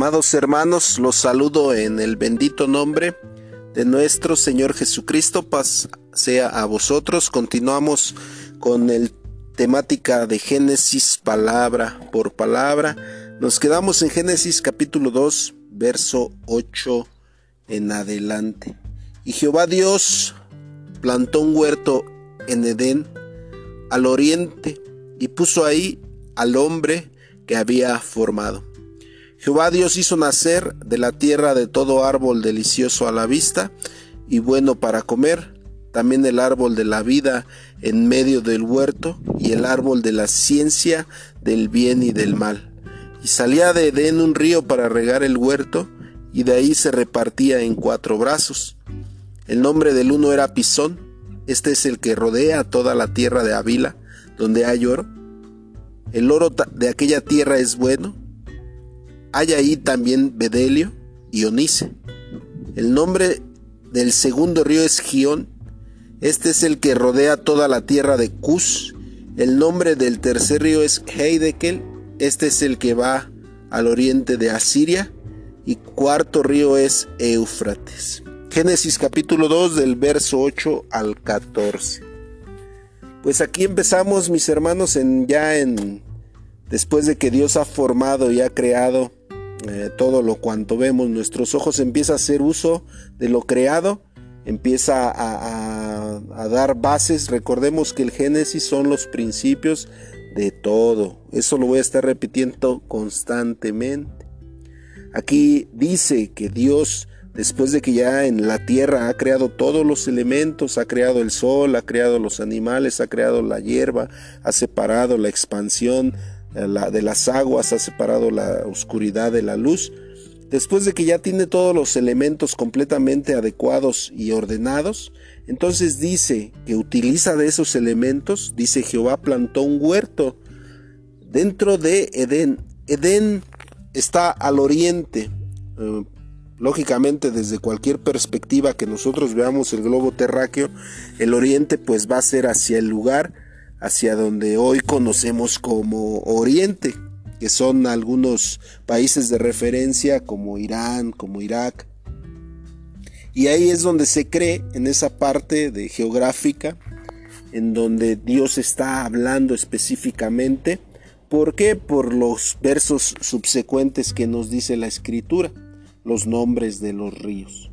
Amados hermanos, los saludo en el bendito nombre de nuestro Señor Jesucristo. Paz sea a vosotros. Continuamos con el temática de Génesis palabra por palabra. Nos quedamos en Génesis capítulo 2, verso 8 en adelante. Y Jehová Dios plantó un huerto en Edén al oriente y puso ahí al hombre que había formado. Jehová Dios hizo nacer de la tierra de todo árbol delicioso a la vista y bueno para comer, también el árbol de la vida en medio del huerto y el árbol de la ciencia del bien y del mal. Y salía de Edén un río para regar el huerto y de ahí se repartía en cuatro brazos. El nombre del uno era Pisón, este es el que rodea toda la tierra de Avila, donde hay oro. El oro de aquella tierra es bueno, hay ahí también Bedelio y Onice. El nombre del segundo río es Gión. Este es el que rodea toda la tierra de Cus. El nombre del tercer río es Heidekel. Este es el que va al oriente de Asiria. Y cuarto río es Éufrates. Génesis capítulo 2 del verso 8 al 14. Pues aquí empezamos mis hermanos en ya en después de que Dios ha formado y ha creado eh, todo lo cuanto vemos, nuestros ojos empieza a hacer uso de lo creado, empieza a, a, dar bases. Recordemos que el Génesis son los principios de todo. Eso lo voy a estar repitiendo constantemente. Aquí dice que Dios, después de que ya en la tierra ha creado todos los elementos, ha creado el sol, ha creado los animales, ha creado la hierba, ha separado la expansión de las aguas, ha separado la oscuridad de la luz. Después de que ya tiene todos los elementos completamente adecuados y ordenados, entonces dice que utiliza de esos elementos, dice Jehová plantó un huerto dentro de Edén. Edén está al oriente. Eh, lógicamente desde cualquier perspectiva que nosotros veamos el globo terráqueo, el oriente pues va a ser hacia el lugar hacia donde hoy conocemos como Oriente, que son algunos países de referencia como Irán, como Irak. Y ahí es donde se cree, en esa parte de geográfica, en donde Dios está hablando específicamente. ¿Por qué? Por los versos subsecuentes que nos dice la escritura, los nombres de los ríos.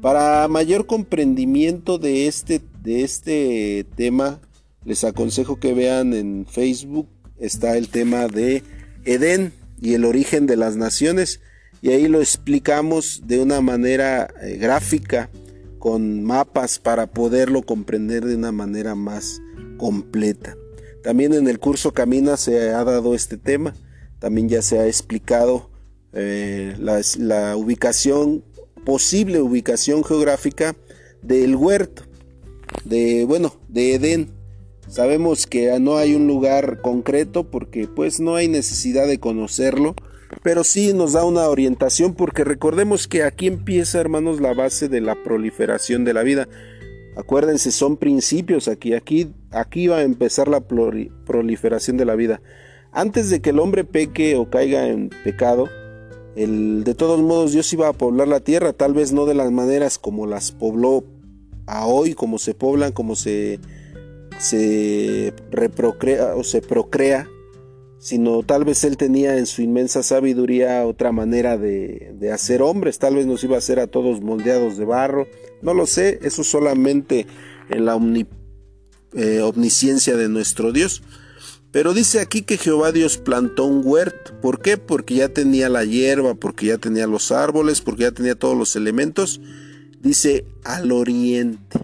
Para mayor comprendimiento de este, de este tema, les aconsejo que vean en Facebook, está el tema de Edén y el origen de las naciones, y ahí lo explicamos de una manera eh, gráfica, con mapas para poderlo comprender de una manera más completa. También en el curso Camina se ha dado este tema, también ya se ha explicado eh, la, la ubicación, posible ubicación geográfica del huerto, de bueno, de Edén, Sabemos que no hay un lugar concreto porque pues no hay necesidad de conocerlo, pero sí nos da una orientación porque recordemos que aquí empieza, hermanos, la base de la proliferación de la vida. Acuérdense, son principios aquí, aquí, aquí va a empezar la proliferación de la vida. Antes de que el hombre peque o caiga en pecado, el, de todos modos Dios iba a poblar la tierra, tal vez no de las maneras como las pobló a hoy, como se poblan, como se se reprocrea o se procrea, sino tal vez él tenía en su inmensa sabiduría otra manera de, hacer hombres, tal vez nos iba a hacer a todos moldeados de barro, no lo sé, eso solamente en la eh, omnisciencia de nuestro Dios. Pero dice aquí que Jehová Dios plantó un huerto. ¿Por qué? Porque ya tenía la hierba, porque ya tenía los árboles, porque ya tenía todos los elementos. Dice al oriente.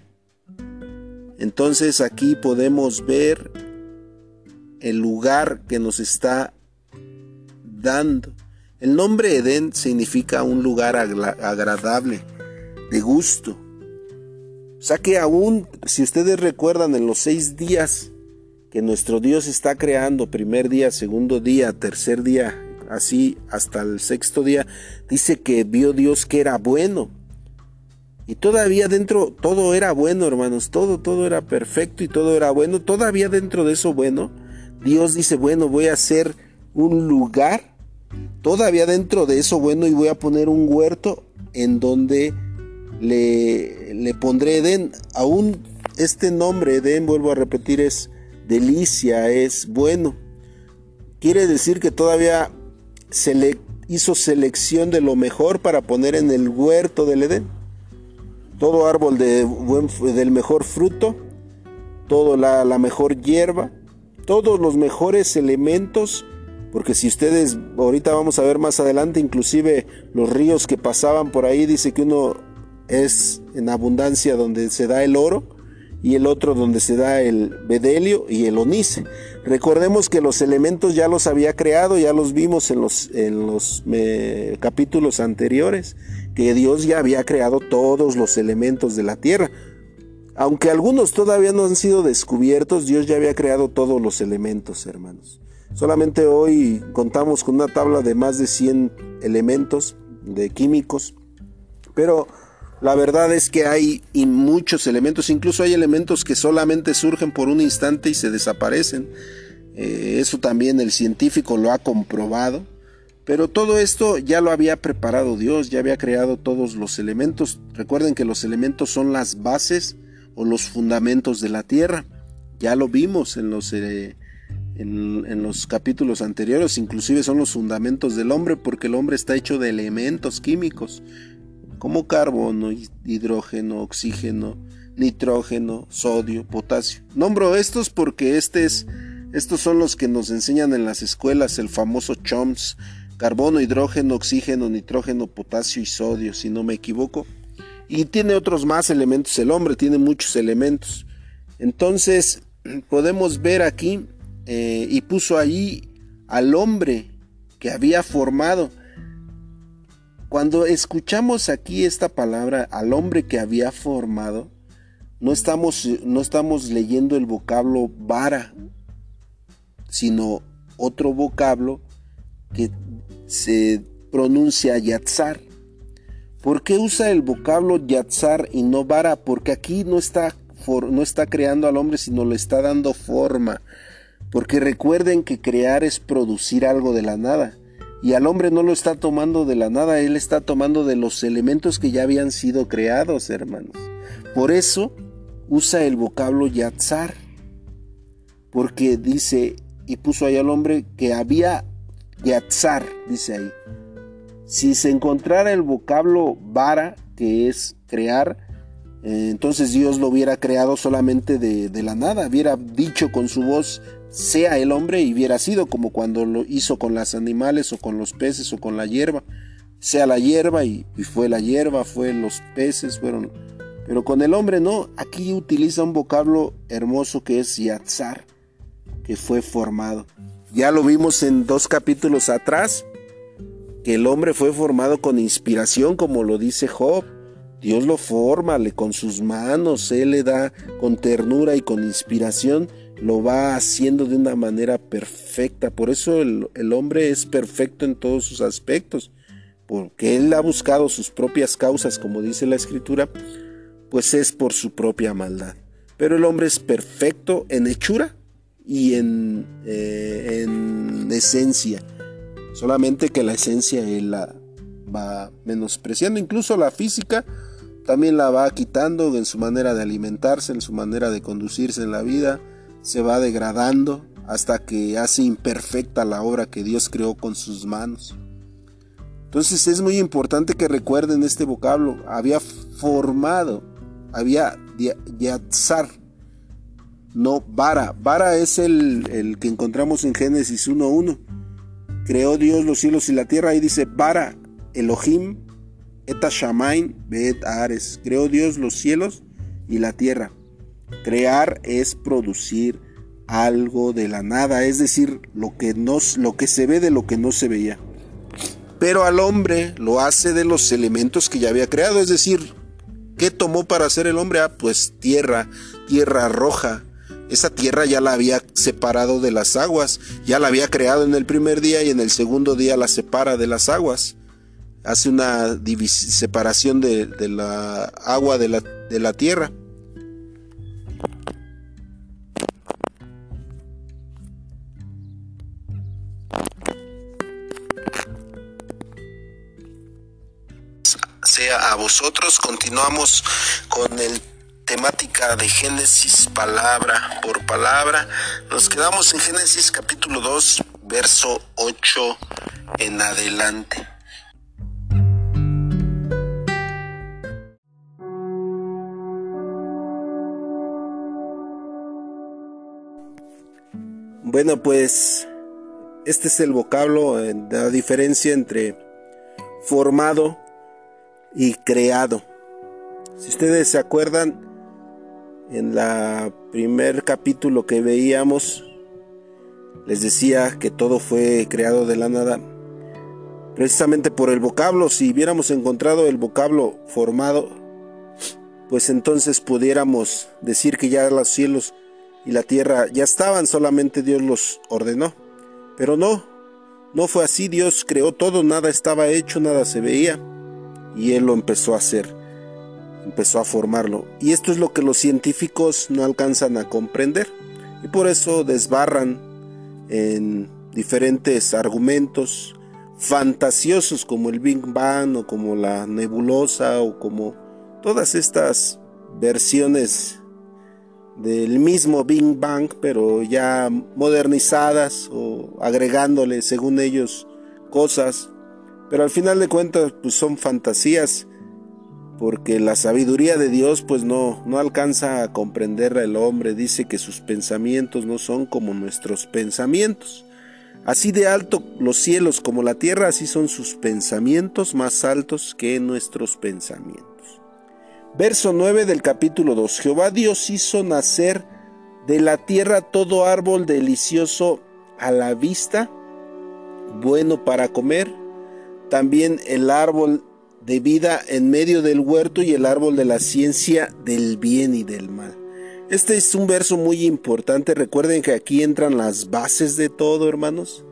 Entonces aquí podemos ver el lugar que nos está dando. El nombre Edén significa un lugar agradable, de gusto. O sea que aún, si ustedes recuerdan, en los seis días que nuestro Dios está creando, primer día, segundo día, tercer día, así hasta el sexto día, dice que vio Dios que era bueno. Y todavía dentro todo era bueno, hermanos, todo, todo era perfecto y todo era bueno. Todavía dentro de eso bueno, Dios dice, bueno, voy a hacer un lugar Todavía dentro de eso, bueno, y voy a poner un huerto en donde le, le pondré Edén. Aún este nombre Edén, vuelvo a repetir, es delicia, es bueno. Quiere decir que todavía hizo selección de lo mejor para poner en el huerto del Edén. Todo árbol de buen, del mejor fruto, toda la, mejor hierba, todos los mejores elementos, porque si ustedes, ahorita vamos a ver más adelante, inclusive los ríos que pasaban por ahí, dice que uno es en abundancia donde se da el oro, y el otro donde se da el bedelio y el onice. Recordemos que los elementos ya los había creado, ya los vimos en los, en los capítulos anteriores, que Dios ya había creado todos los elementos de la tierra. Aunque algunos todavía no han sido descubiertos, Dios ya había creado todos los elementos, hermanos. Solamente hoy contamos con una tabla de más de 100 elementos de químicos, pero la verdad es que hay muchos elementos, incluso hay elementos que solamente surgen por un instante y se desaparecen. Eh, eso también el científico lo ha comprobado. Pero todo esto ya lo había preparado Dios, ya había creado todos los elementos. Recuerden que los elementos son las bases o los fundamentos de la tierra. Ya lo vimos en los, eh, en los capítulos anteriores, inclusive son los fundamentos del hombre porque el hombre está hecho de elementos químicos como carbono, hidrógeno, oxígeno, nitrógeno, sodio, potasio. Nombro estos porque este estos son los que nos enseñan en las escuelas, el famoso CHOMS, carbono, hidrógeno, oxígeno, nitrógeno, potasio y sodio, si no me equivoco. Y tiene otros más elementos, el hombre tiene muchos elementos. Entonces podemos ver aquí, eh, y puso ahí al hombre que había formado. Cuando escuchamos aquí esta palabra al hombre que había formado, no estamos, no estamos leyendo el vocablo vara, sino otro vocablo que se pronuncia yatzar. ¿Por qué usa el vocablo yatzar y no vara? Porque aquí no está, no está creando al hombre, sino le está dando forma. Porque recuerden que crear es producir algo de la nada. Y al hombre no lo está tomando de la nada, él está tomando de los elementos que ya habían sido creados, hermanos. Por eso usa el vocablo yatzar, porque dice, y puso ahí al hombre que había yatzar, dice ahí. Si se encontrara el vocablo vara, que es crear, eh, entonces Dios lo hubiera creado solamente de, la nada, hubiera dicho con su voz, sea el hombre y hubiera sido como cuando lo hizo con los animales o con los peces o con la hierba, sea la hierba y, fue la hierba, fue los peces, fueron... Pero con el hombre no, aquí utiliza un vocablo hermoso que es yatzar, que fue formado. Ya lo vimos en dos capítulos atrás, que el hombre fue formado con inspiración, como lo dice Job. Dios lo forma con sus manos, Él le da con ternura y con inspiración lo va haciendo de una manera perfecta. Por eso el, hombre es perfecto en todos sus aspectos, porque él ha buscado sus propias causas, como dice la escritura, pues es por su propia maldad. Pero el hombre es perfecto en hechura y en, eh, en esencia. Solamente que la esencia él la va menospreciando, incluso la física también la va quitando en su manera de alimentarse, en su manera de conducirse en la vida, se va degradando hasta que hace imperfecta la obra que Dios creó con sus manos. Entonces es muy importante que recuerden este vocablo. Había formado, había yatzar, no vara. Vara es el, el que encontramos en Génesis 1.1. Creó Dios los cielos y la tierra. y dice vara, Elohim, eta shamain. Creó Dios los cielos y la tierra. Crear es producir algo de la nada, es decir, lo que, no, lo que se ve de lo que no se veía. Pero al hombre lo hace de los elementos que ya había creado, es decir, ¿qué tomó para hacer el hombre? Ah, pues tierra, tierra roja. Esa tierra ya la había separado de las aguas, ya la había creado en el primer día y en el segundo día la separa de las aguas. Hace una separación de, de, la agua de la, de la tierra. sea a vosotros. Continuamos con el temática de Génesis palabra por palabra. Nos quedamos en Génesis capítulo 2, verso 8 en adelante. Bueno, pues este es el vocablo, eh, la diferencia entre formado y creado. Si ustedes se acuerdan, en la primer capítulo que veíamos, les decía que todo fue creado de la nada. Precisamente por el vocablo, si hubiéramos encontrado el vocablo formado, pues entonces pudiéramos decir que ya los cielos y la tierra ya estaban, solamente Dios los ordenó. Pero no, no fue así, Dios creó todo, nada estaba hecho, nada se veía, y Él lo empezó a hacer, empezó a formarlo. Y esto es lo que los científicos no alcanzan a comprender, y por eso desbarran en diferentes argumentos fantasiosos como el Big Bang o como la nebulosa o como todas estas versiones del mismo Big Bang, pero ya modernizadas o agregándole, según ellos, cosas. Pero al final de cuentas, pues son fantasías, porque la sabiduría de Dios, pues no, no alcanza a comprender al hombre. Dice que sus pensamientos no son como nuestros pensamientos. Así de alto los cielos como la tierra, así son sus pensamientos más altos que nuestros pensamientos. Verso 9 del capítulo 2. Jehová Dios hizo nacer de la tierra todo árbol delicioso a la vista, bueno para comer, también el árbol de vida en medio del huerto y el árbol de la ciencia del bien y del mal. Este es un verso muy importante. Recuerden que aquí entran las bases de todo, hermanos.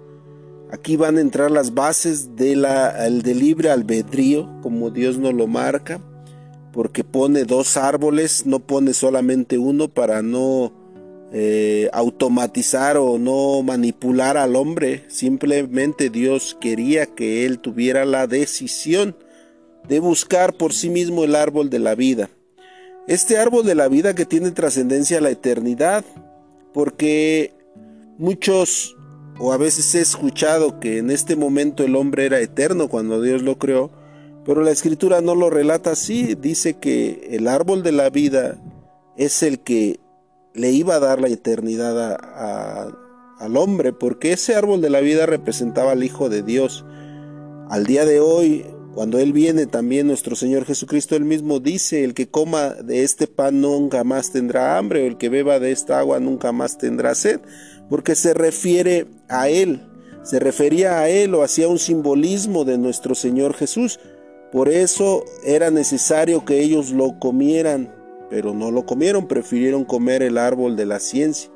Aquí van a entrar las bases de del libre albedrío, como Dios nos lo marca porque pone dos árboles, no pone solamente uno para no eh, automatizar o no manipular al hombre. Simplemente Dios quería que él tuviera la decisión de buscar por sí mismo el árbol de la vida. Este árbol de la vida que tiene trascendencia a la eternidad, porque muchos o a veces he escuchado que en este momento el hombre era eterno cuando Dios lo creó, pero la escritura no lo relata así, dice que el árbol de la vida es el que le iba a dar la eternidad al hombre, porque ese árbol de la vida representaba al Hijo de Dios. Al día de hoy, cuando Él viene también nuestro Señor Jesucristo, Él mismo dice, el que coma de este pan nunca más tendrá hambre, o el que beba de esta agua nunca más tendrá sed, porque se refiere a Él, se refería a Él o hacía un simbolismo de nuestro Señor Jesús. Por eso era necesario que ellos lo comieran, pero no lo comieron, prefirieron comer el árbol de la ciencia.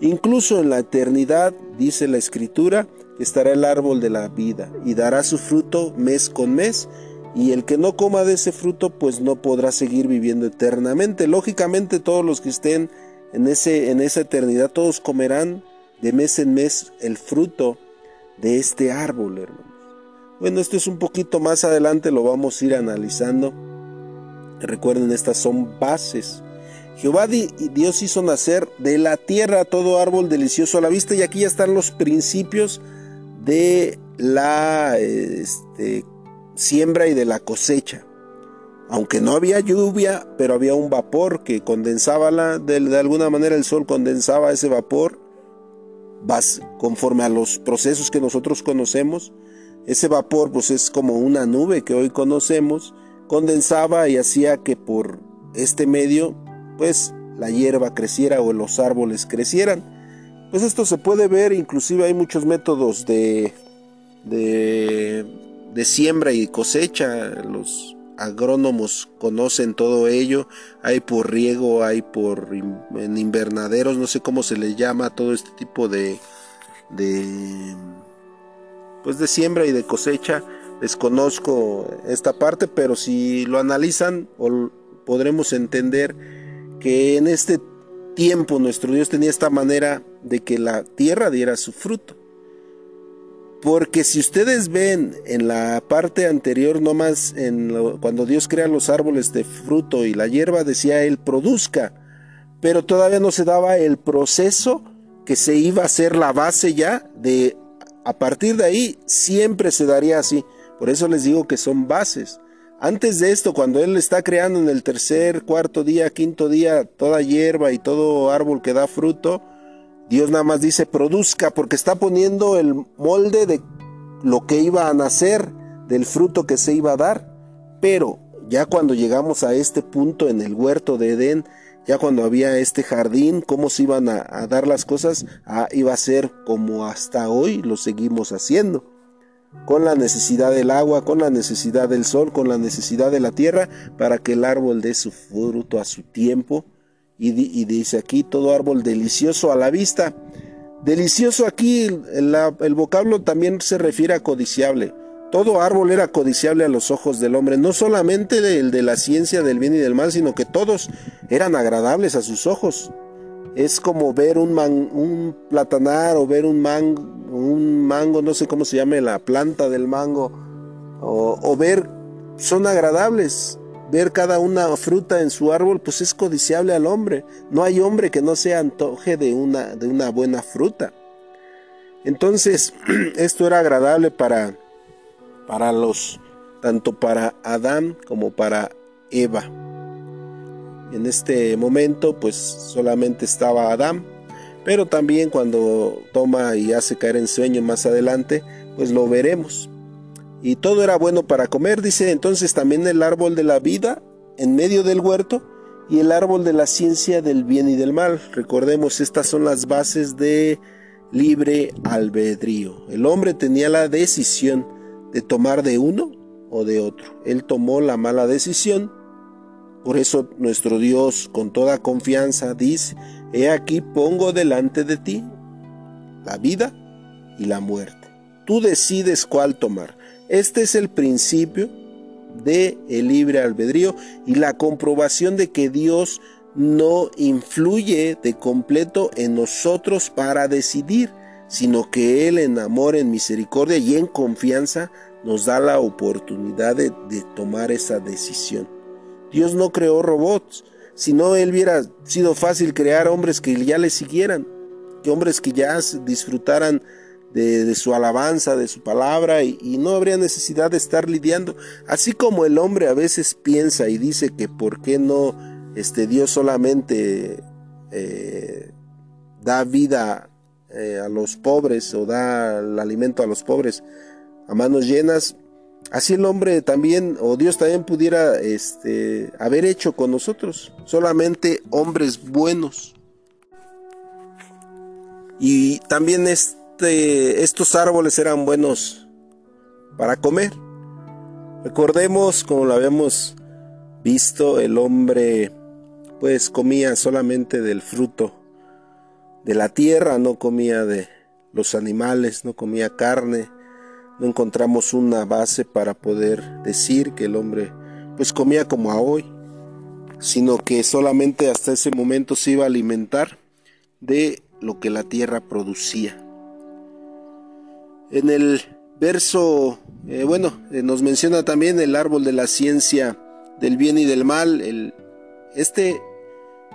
Incluso en la eternidad, dice la escritura, estará el árbol de la vida y dará su fruto mes con mes, y el que no coma de ese fruto, pues no podrá seguir viviendo eternamente. Lógicamente todos los que estén en, ese, en esa eternidad, todos comerán de mes en mes el fruto de este árbol, hermano. Bueno, esto es un poquito más adelante, lo vamos a ir analizando. Recuerden, estas son bases. Jehová Dios hizo nacer de la tierra todo árbol delicioso a la vista y aquí ya están los principios de la este, siembra y de la cosecha. Aunque no había lluvia, pero había un vapor que condensaba la, de, alguna manera el sol condensaba ese vapor conforme a los procesos que nosotros conocemos ese vapor pues es como una nube que hoy conocemos, condensaba y hacía que por este medio pues la hierba creciera o los árboles crecieran. Pues esto se puede ver, inclusive hay muchos métodos de, de, siembra y cosecha, los agrónomos conocen todo ello, hay por riego, hay por en invernaderos, no sé cómo se le llama todo este tipo de, de pues de siembra y de cosecha. Desconozco esta parte, pero si lo analizan podremos entender que en este tiempo nuestro Dios tenía esta manera de que la tierra diera su fruto. Porque si ustedes ven en la parte anterior, nomás en cuando Dios crea los árboles de fruto y la hierba, decía él produzca, pero todavía no se daba el proceso que se iba a hacer la base ya de a partir de ahí siempre se daría así. Por eso les digo que son bases. Antes de esto, cuando Él está creando en el tercer, cuarto día, quinto día, toda hierba y todo árbol que da fruto, Dios nada más dice produzca porque está poniendo el molde de lo que iba a nacer, del fruto que se iba a dar. Pero ya cuando llegamos a este punto en el huerto de Edén, ya cuando había este jardín, cómo se iban a, dar las cosas, ah, iba a ser como hasta hoy lo seguimos haciendo con la necesidad del agua, con la necesidad del sol, con la necesidad de la tierra, para que el árbol dé su fruto a su tiempo. Y, dice aquí, todo árbol delicioso a la vista. Delicioso aquí, el, vocablo también se refiere a codiciable. Todo árbol era codiciable a los ojos del hombre, no solamente el de la ciencia del bien y del mal, sino que todos eran agradables a sus ojos es como ver un, un platanar o ver un, mango, un mango, no sé cómo se llame la planta del mango, o, ver, son agradables. Ver cada una fruta en su árbol, pues es codiciable al hombre. No hay hombre que no se antoje de una, de una buena fruta. Entonces, esto era agradable para, para los, tanto para Adán como para Eva. En este momento pues solamente estaba Adán, pero también cuando toma y hace caer en sueño más adelante, pues lo veremos. Y todo era bueno para comer, dice entonces también el árbol de la vida en medio del huerto y el árbol de la ciencia del bien y del mal. Recordemos, estas son las bases de libre albedrío. El hombre tenía la decisión de tomar de uno o de otro. Él tomó la mala decisión por eso nuestro Dios con toda confianza dice, He aquí pongo delante de ti la vida y la muerte. Tú decides cuál tomar. Este es el principio de el libre albedrío y la comprobación de que Dios no influye de completo en nosotros para decidir, sino que Él en amor, en misericordia y en confianza nos da la oportunidad de, tomar esa decisión. Dios no creó robots, sino Él hubiera sido fácil crear hombres que ya le siguieran, que hombres que ya disfrutaran de, su alabanza, de su palabra, y, no habría necesidad de estar lidiando. Así como el hombre a veces piensa y dice que por qué no este, Dios solamente eh, da vida eh, a los pobres o da el alimento a los pobres a manos llenas, Así el hombre también, o Dios también pudiera este, haber hecho con nosotros, solamente hombres buenos. Y también estos árboles eran buenos para comer. Recordemos, como lo habíamos visto, el hombre pues comía solamente del fruto de la tierra, no comía de los animales, no comía carne no encontramos una base para poder decir que el hombre pues comía como a hoy, sino que solamente hasta ese momento se iba a alimentar de lo que la tierra producía. En el verso, eh, bueno, eh, nos menciona también el árbol de la ciencia del bien y del mal. Este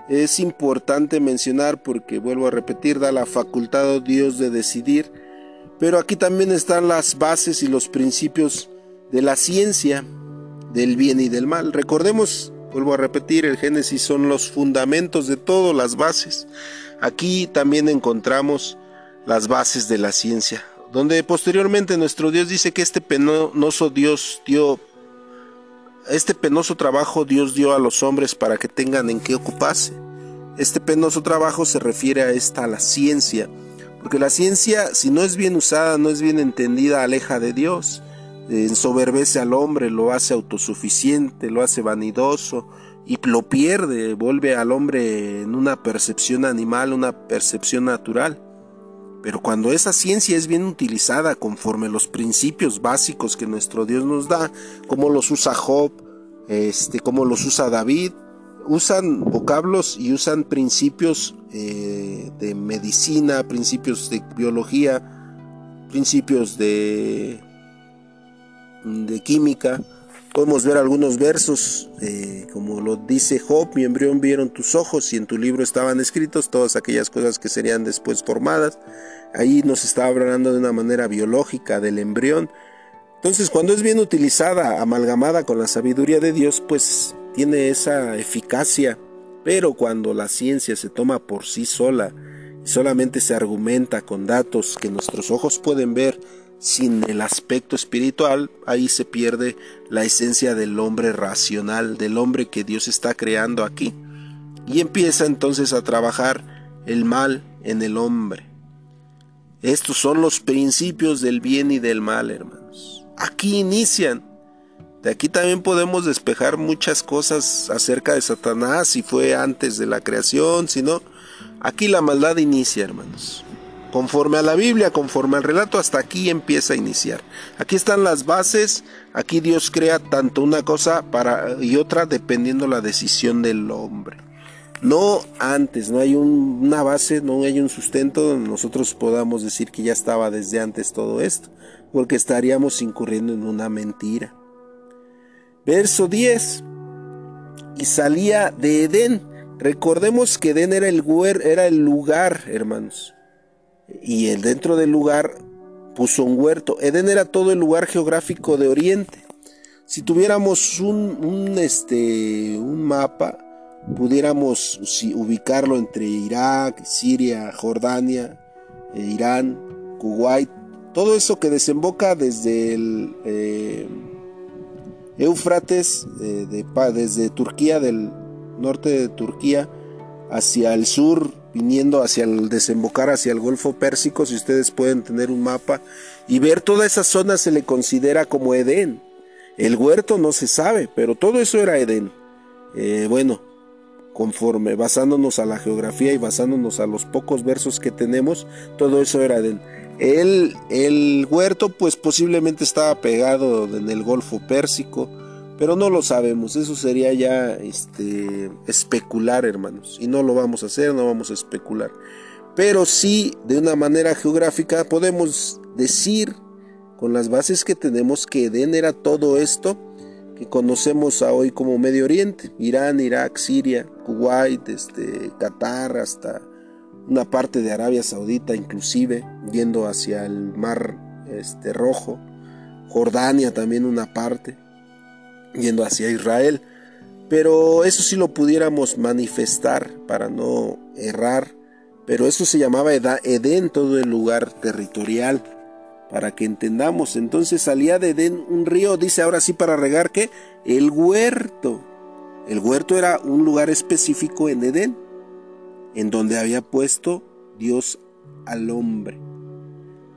es importante mencionar porque, vuelvo a repetir, da la facultad a Dios de decidir pero aquí también están las bases y los principios de la ciencia del bien y del mal. Recordemos, vuelvo a repetir, el Génesis son los fundamentos de todo, las bases. Aquí también encontramos las bases de la ciencia, donde posteriormente nuestro Dios dice que este penoso Dios dio, este penoso trabajo Dios dio a los hombres para que tengan en qué ocuparse. Este penoso trabajo se refiere a esta, a la ciencia, porque la ciencia, si no es bien usada, no es bien entendida, aleja de Dios. Ensoberbece al hombre, lo hace autosuficiente, lo hace vanidoso y lo pierde, vuelve al hombre en una percepción animal, una percepción natural. Pero cuando esa ciencia es bien utilizada conforme los principios básicos que nuestro Dios nos da, como los usa Job, este, como los usa David, usan vocablos y usan principios eh, de medicina, principios de biología, principios de, de química, podemos ver algunos versos, eh, como lo dice Job, mi embrión vieron tus ojos y en tu libro estaban escritos todas aquellas cosas que serían después formadas. Ahí nos está hablando de una manera biológica del embrión. Entonces, cuando es bien utilizada, amalgamada con la sabiduría de Dios, pues tiene esa eficacia. Pero cuando la ciencia se toma por sí sola y solamente se argumenta con datos que nuestros ojos pueden ver, sin el aspecto espiritual, ahí se pierde la esencia del hombre racional, del hombre que Dios está creando aquí. Y empieza entonces a trabajar el mal en el hombre. Estos son los principios del bien y del mal, hermanos. Aquí inician. De aquí también podemos despejar muchas cosas acerca de Satanás, si fue antes de la creación, si no. Aquí la maldad inicia, hermanos. Conforme a la Biblia, conforme al relato, hasta aquí empieza a iniciar. Aquí están las bases, aquí Dios crea tanto una cosa para y otra dependiendo la decisión del hombre. No antes, no hay una base, no hay un sustento donde nosotros podamos decir que ya estaba desde antes todo esto, porque estaríamos incurriendo en una mentira. Verso 10. Y salía de Edén. Recordemos que Edén era el, era el lugar, hermanos y el dentro del lugar puso un huerto. Edén era todo el lugar geográfico de Oriente. Si tuviéramos un, este, un mapa, pudiéramos ubicarlo entre Irak, Siria, Jordania, eh, Irán, Kuwait, todo eso que desemboca desde el eh, Éufrates, eh, desde Turquía, del norte de Turquía, hacia el sur viniendo hacia el desembocar hacia el Golfo Pérsico, si ustedes pueden tener un mapa y ver toda esa zona se le considera como Edén. El huerto no se sabe, pero todo eso era Edén. Eh, bueno, conforme basándonos a la geografía y basándonos a los pocos versos que tenemos, todo eso era Edén. El, el huerto pues posiblemente estaba pegado en el Golfo Pérsico, pero no lo sabemos, eso sería ya este, especular, hermanos. Y no lo vamos a hacer, no vamos a especular. Pero sí, de una manera geográfica, podemos decir con las bases que tenemos que Edén era todo esto que conocemos hoy como Medio Oriente, Irán, Irak, Siria, Kuwait, este, Qatar, hasta una parte de Arabia Saudita, inclusive yendo hacia el Mar este, Rojo, Jordania también una parte yendo hacia Israel. Pero eso sí lo pudiéramos manifestar para no errar. Pero eso se llamaba Edén, todo el lugar territorial, para que entendamos. Entonces salía de Edén un río, dice ahora sí para regar que el huerto. El huerto era un lugar específico en Edén, en donde había puesto Dios al hombre.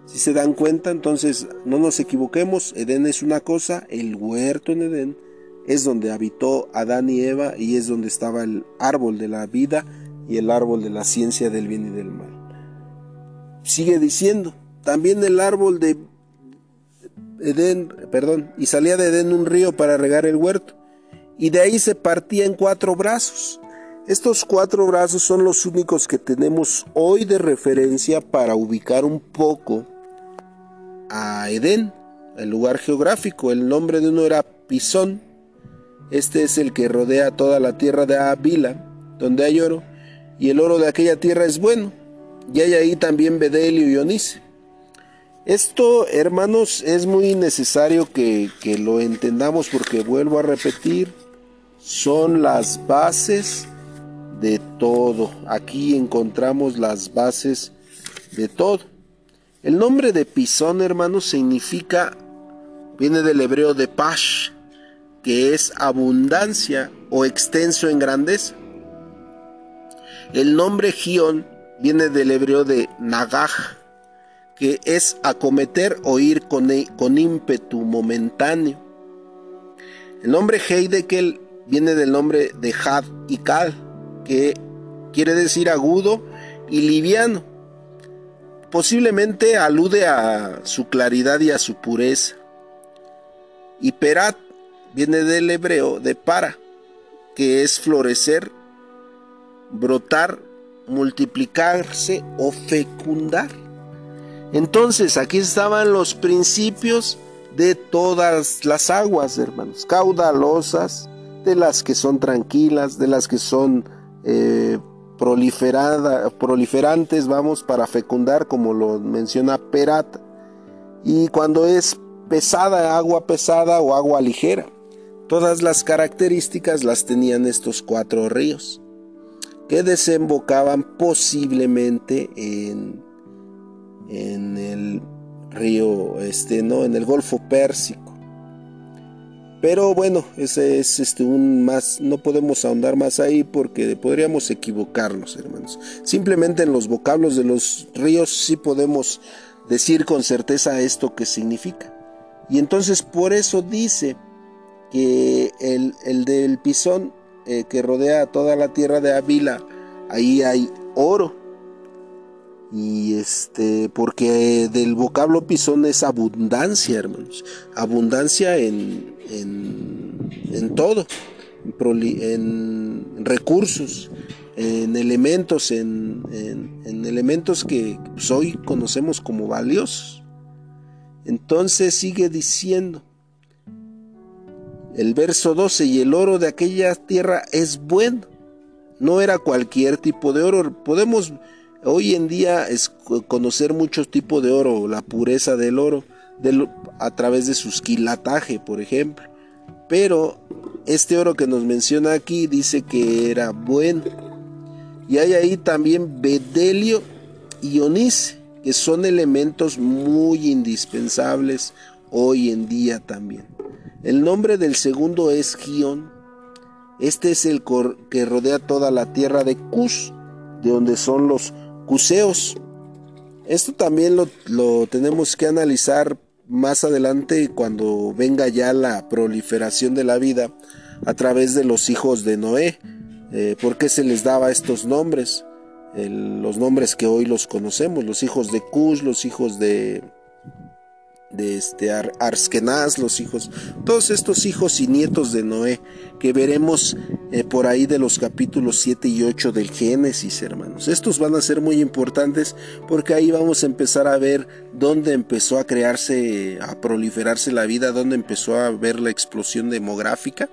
Si se dan cuenta, entonces no nos equivoquemos, Edén es una cosa, el huerto en Edén es donde habitó Adán y Eva y es donde estaba el árbol de la vida y el árbol de la ciencia del bien y del mal. Sigue diciendo, también el árbol de Edén, perdón, y salía de Edén un río para regar el huerto, y de ahí se partía en cuatro brazos. Estos cuatro brazos son los únicos que tenemos hoy de referencia para ubicar un poco a Edén, el lugar geográfico. El nombre de uno era Pisón, este es el que rodea toda la tierra de Avila, donde hay oro, y el oro de aquella tierra es bueno, y hay ahí también Bedelio y Onice. Esto, hermanos, es muy necesario que, que lo entendamos porque vuelvo a repetir, son las bases de todo. Aquí encontramos las bases de todo. El nombre de Pisón, hermanos, significa, viene del hebreo de Pash, que es abundancia o extenso en grandeza. El nombre Gion viene del hebreo de Nagaj, que es acometer o ir con, con ímpetu momentáneo. El nombre Heidekel viene del nombre de Had y Kal, que quiere decir agudo y liviano. Posiblemente alude a su claridad y a su pureza. Y Perat viene del hebreo de para, que es florecer, brotar, multiplicarse o fecundar. Entonces aquí estaban los principios de todas las aguas, hermanos, caudalosas, de las que son tranquilas, de las que son eh, proliferantes, vamos, para fecundar, como lo menciona Perat, y cuando es pesada, agua pesada o agua ligera. Todas las características las tenían estos cuatro ríos, que desembocaban posiblemente en, en el río, este, no, en el Golfo Pérsico. Pero bueno, ese es este un más, no podemos ahondar más ahí porque podríamos equivocarnos, hermanos. Simplemente en los vocablos de los ríos sí podemos decir con certeza esto que significa. Y entonces por eso dice que el, del pisón eh, que rodea toda la tierra de Avila, ahí hay oro. Y este, porque del vocablo pisón es abundancia, hermanos. Abundancia en, en, todo, en, recursos, en elementos, en, en elementos que pues, hoy conocemos como valiosos. Entonces sigue diciendo el verso 12, y el oro de aquella tierra es bueno. No era cualquier tipo de oro. Podemos hoy en día conocer muchos tipos de oro, la pureza del oro, a través de su quilataje, por ejemplo. Pero este oro que nos menciona aquí dice que era bueno. Y hay ahí también bedelio y onice que son elementos muy indispensables hoy en día también. El nombre del segundo es Gion. Este es el que rodea toda la tierra de Cus, de donde son los Cuseos. Esto también lo, lo tenemos que analizar más adelante cuando venga ya la proliferación de la vida a través de los hijos de Noé. Eh, ¿Por qué se les daba estos nombres? los nombres que hoy los conocemos, los hijos de Cus, los hijos de, de este Arskenaz, los hijos, todos estos hijos y nietos de Noé que veremos eh, por ahí de los capítulos 7 y 8 del Génesis, hermanos. Estos van a ser muy importantes porque ahí vamos a empezar a ver dónde empezó a crearse, a proliferarse la vida, dónde empezó a ver la explosión demográfica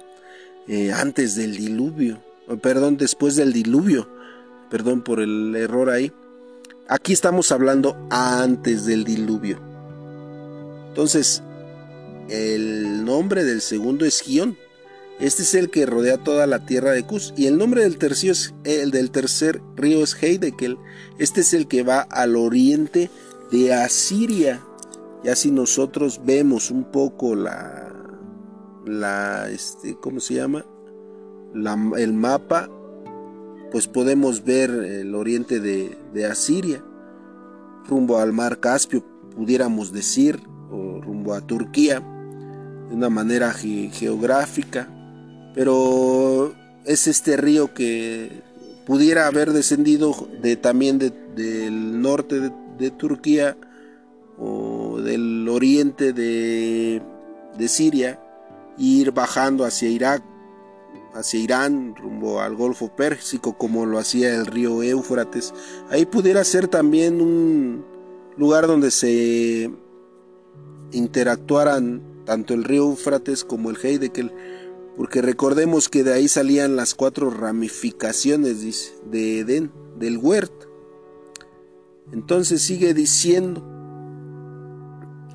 eh, antes del diluvio, perdón, después del diluvio Perdón por el error ahí. Aquí estamos hablando antes del diluvio. Entonces, el nombre del segundo es Gion. Este es el que rodea toda la tierra de Cus. Y el nombre del tercio es el del tercer río es Heidekel. Este es el que va al oriente de Asiria. Ya si nosotros vemos un poco la, la, este, ¿cómo se llama? el mapa pues podemos ver el oriente de, Asiria, rumbo al mar Caspio, pudiéramos decir, o rumbo a Turquía, de una manera geográfica, pero es este río que pudiera haber descendido de, también del norte de, Turquía o del oriente de, de Siria, e ir bajando hacia Irak hacia Irán, rumbo al Golfo Pérsico, como lo hacía el río Éufrates. Ahí pudiera ser también un lugar donde se interactuaran tanto el río Éufrates como el Heidekel, porque recordemos que de ahí salían las cuatro ramificaciones de Edén, del huerto. Entonces sigue diciendo,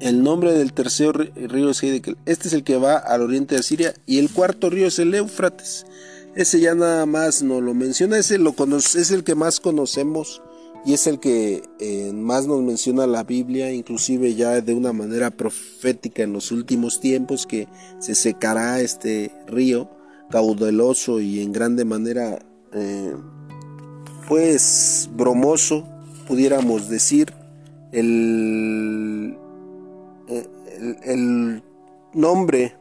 el nombre del tercer río es Heidekel. Este es el que va al oriente de Siria. Y el cuarto río es el Éufrates. Ese ya nada más no lo menciona. Ese lo es el que más conocemos. Y es el que eh, más nos menciona la Biblia. Inclusive ya de una manera profética en los últimos tiempos. Que se secará este río caudaloso y en grande manera. Eh, pues bromoso. Pudiéramos decir. El el, nombre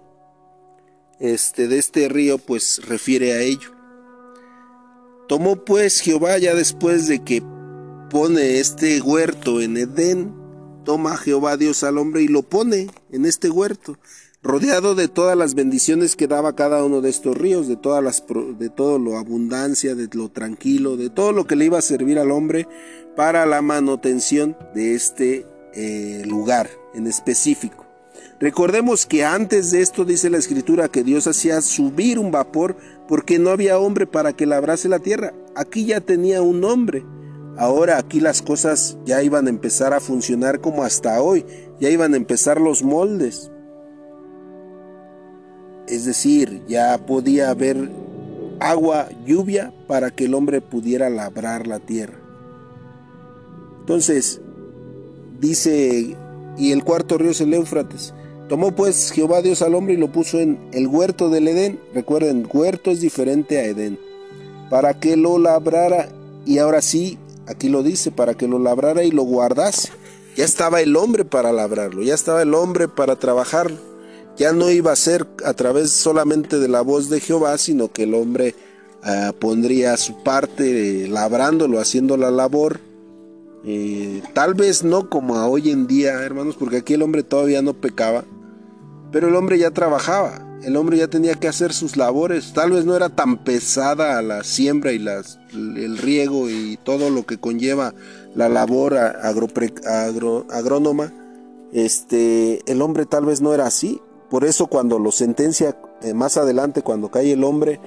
este, de este río pues refiere a ello. Tomó pues Jehová ya después de que pone este huerto en Edén, toma Jehová Dios al hombre y lo pone en este huerto, rodeado de todas las bendiciones que daba cada uno de estos ríos, de todas las de todo lo abundancia, de lo tranquilo, de todo lo que le iba a servir al hombre para la manutención de este eh, lugar en específico. Recordemos que antes de esto dice la escritura que Dios hacía subir un vapor porque no había hombre para que labrase la tierra. Aquí ya tenía un hombre. Ahora aquí las cosas ya iban a empezar a funcionar como hasta hoy. Ya iban a empezar los moldes. Es decir, ya podía haber agua, lluvia, para que el hombre pudiera labrar la tierra. Entonces, dice, y el cuarto río es el Éufrates. Tomó pues Jehová Dios al hombre y lo puso en el huerto del Edén. Recuerden, huerto es diferente a Edén. Para que lo labrara, y ahora sí, aquí lo dice, para que lo labrara y lo guardase. Ya estaba el hombre para labrarlo, ya estaba el hombre para trabajarlo. Ya no iba a ser a través solamente de la voz de Jehová, sino que el hombre ah, pondría su parte labrándolo, haciendo la labor eh, tal vez no como hoy en día, hermanos, porque aquí el hombre todavía no pecaba, pero el hombre ya trabajaba, el hombre ya tenía que hacer sus labores. Tal vez no era tan pesada la siembra y el riego y todo lo que conlleva la labor agrónoma. Este, el hombre tal vez no era así. Por eso cuando lo sentencia eh, más adelante, cuando cae el hombre,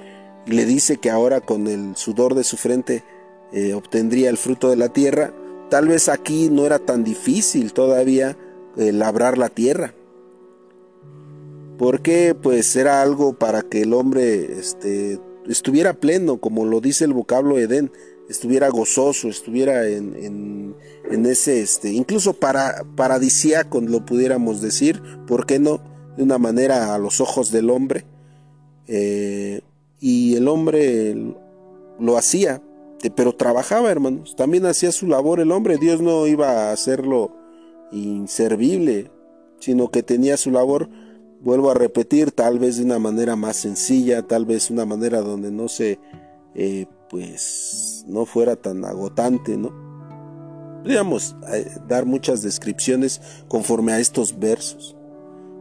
le dice que ahora con el sudor de su frente eh, obtendría el fruto de la tierra, Tal vez aquí no era tan difícil todavía eh, labrar la tierra. Porque pues era algo para que el hombre este, estuviera pleno, como lo dice el vocablo Edén, estuviera gozoso, estuviera en, ese, este, incluso para, paradisíaco lo pudiéramos decir, ¿por qué no? De una manera a los ojos del hombre. Eh, y el hombre lo hacía pero trabajaba, hermanos. También hacía su labor el hombre. Dios no iba a hacerlo inservible, sino que tenía su labor, vuelvo a repetir, tal vez de una manera más sencilla, tal vez una manera donde no se, eh, pues, no fuera tan agotante, ¿no? Podríamos eh, dar muchas descripciones conforme a estos versos.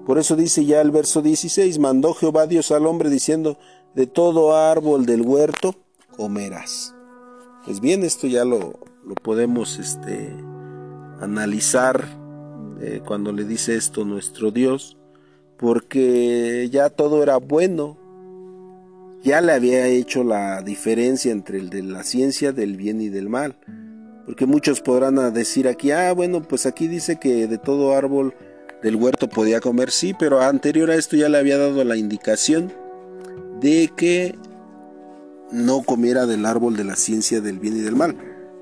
Por eso dice ya el verso 16, mandó Jehová Dios al hombre diciendo, de todo árbol del huerto comerás. Pues bien, esto ya lo, podemos este, analizar eh, cuando le dice esto nuestro Dios, porque ya todo era bueno, ya le había hecho la diferencia entre el de la ciencia del bien y del mal. Porque muchos podrán decir aquí, ah, bueno, pues aquí dice que de todo árbol del huerto podía comer, sí, pero anterior a esto ya le había dado la indicación de que no comiera del árbol de la ciencia del bien y del mal,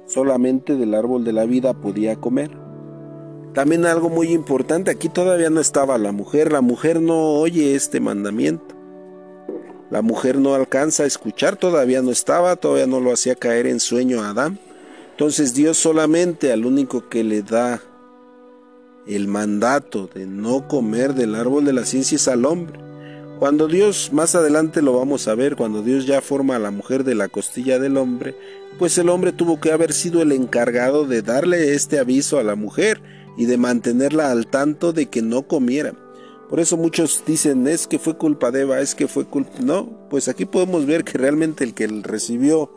solamente del árbol de la vida podía comer. También algo muy importante, aquí todavía no estaba la mujer, la mujer no oye este mandamiento. La mujer no alcanza a escuchar, todavía no estaba, todavía no lo hacía caer en sueño a Adán. Entonces Dios solamente al único que le da el mandato de no comer del árbol de la ciencia es al hombre. Cuando Dios, más adelante lo vamos a ver, cuando Dios ya forma a la mujer de la costilla del hombre, pues el hombre tuvo que haber sido el encargado de darle este aviso a la mujer y de mantenerla al tanto de que no comiera. Por eso muchos dicen, es que fue culpa de Eva, es que fue culpa... No, pues aquí podemos ver que realmente el que recibió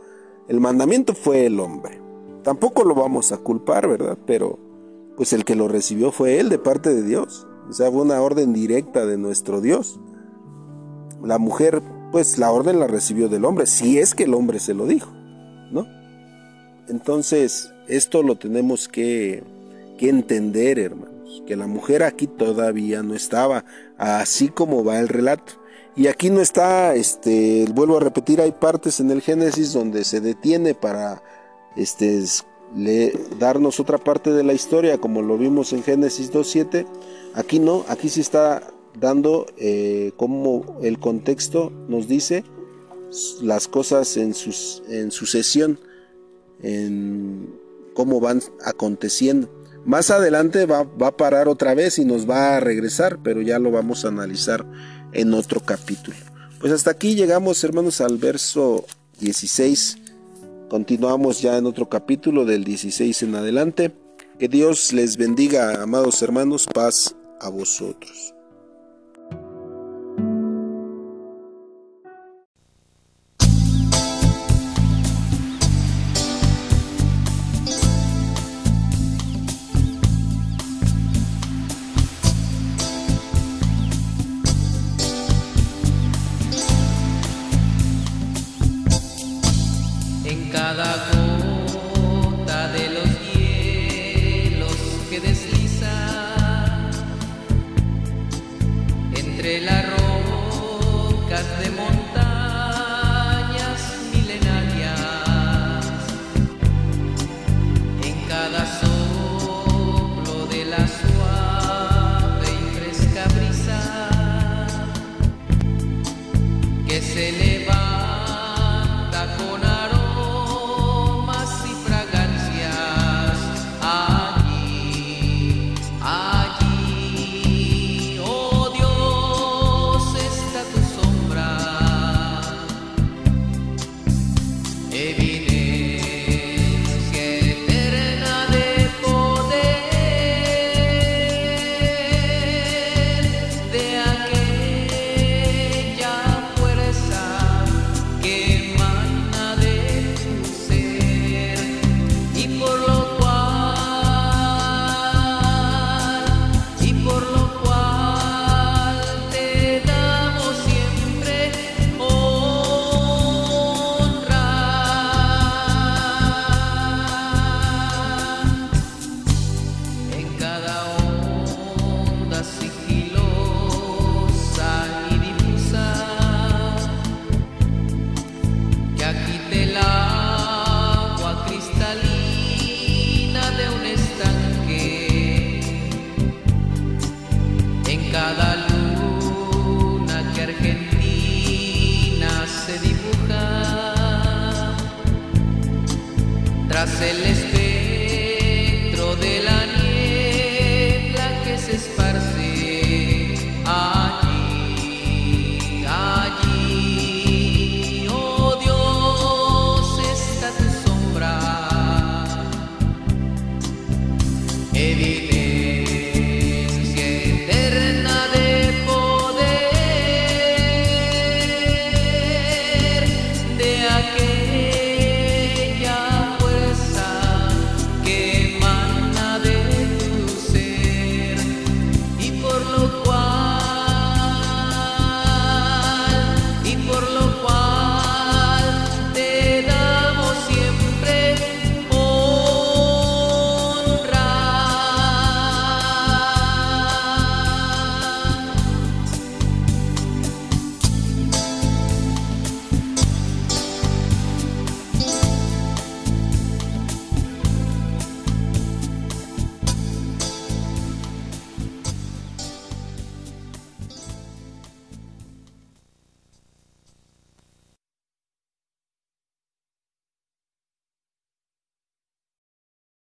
el mandamiento fue el hombre. Tampoco lo vamos a culpar, ¿verdad? Pero pues el que lo recibió fue él de parte de Dios. O sea, fue una orden directa de nuestro Dios la mujer, pues la orden la recibió del hombre, si es que el hombre se lo dijo, ¿no? Entonces, esto lo tenemos que, que entender, hermanos, que la mujer aquí todavía no estaba, así como va el relato. Y aquí no está, este, vuelvo a repetir, hay partes en el Génesis donde se detiene para este, darnos otra parte de la historia, como lo vimos en Génesis 2.7. Aquí no, aquí sí está dando eh, como el contexto nos dice las cosas en, sus, en sucesión, en cómo van aconteciendo. Más adelante va, va, a parar otra vez y nos va a regresar, pero ya lo vamos a analizar en otro capítulo. Pues hasta aquí llegamos, hermanos, al verso 16. Continuamos ya en otro capítulo del 16 en adelante. Que Dios les bendiga, amados hermanos, paz a vosotros.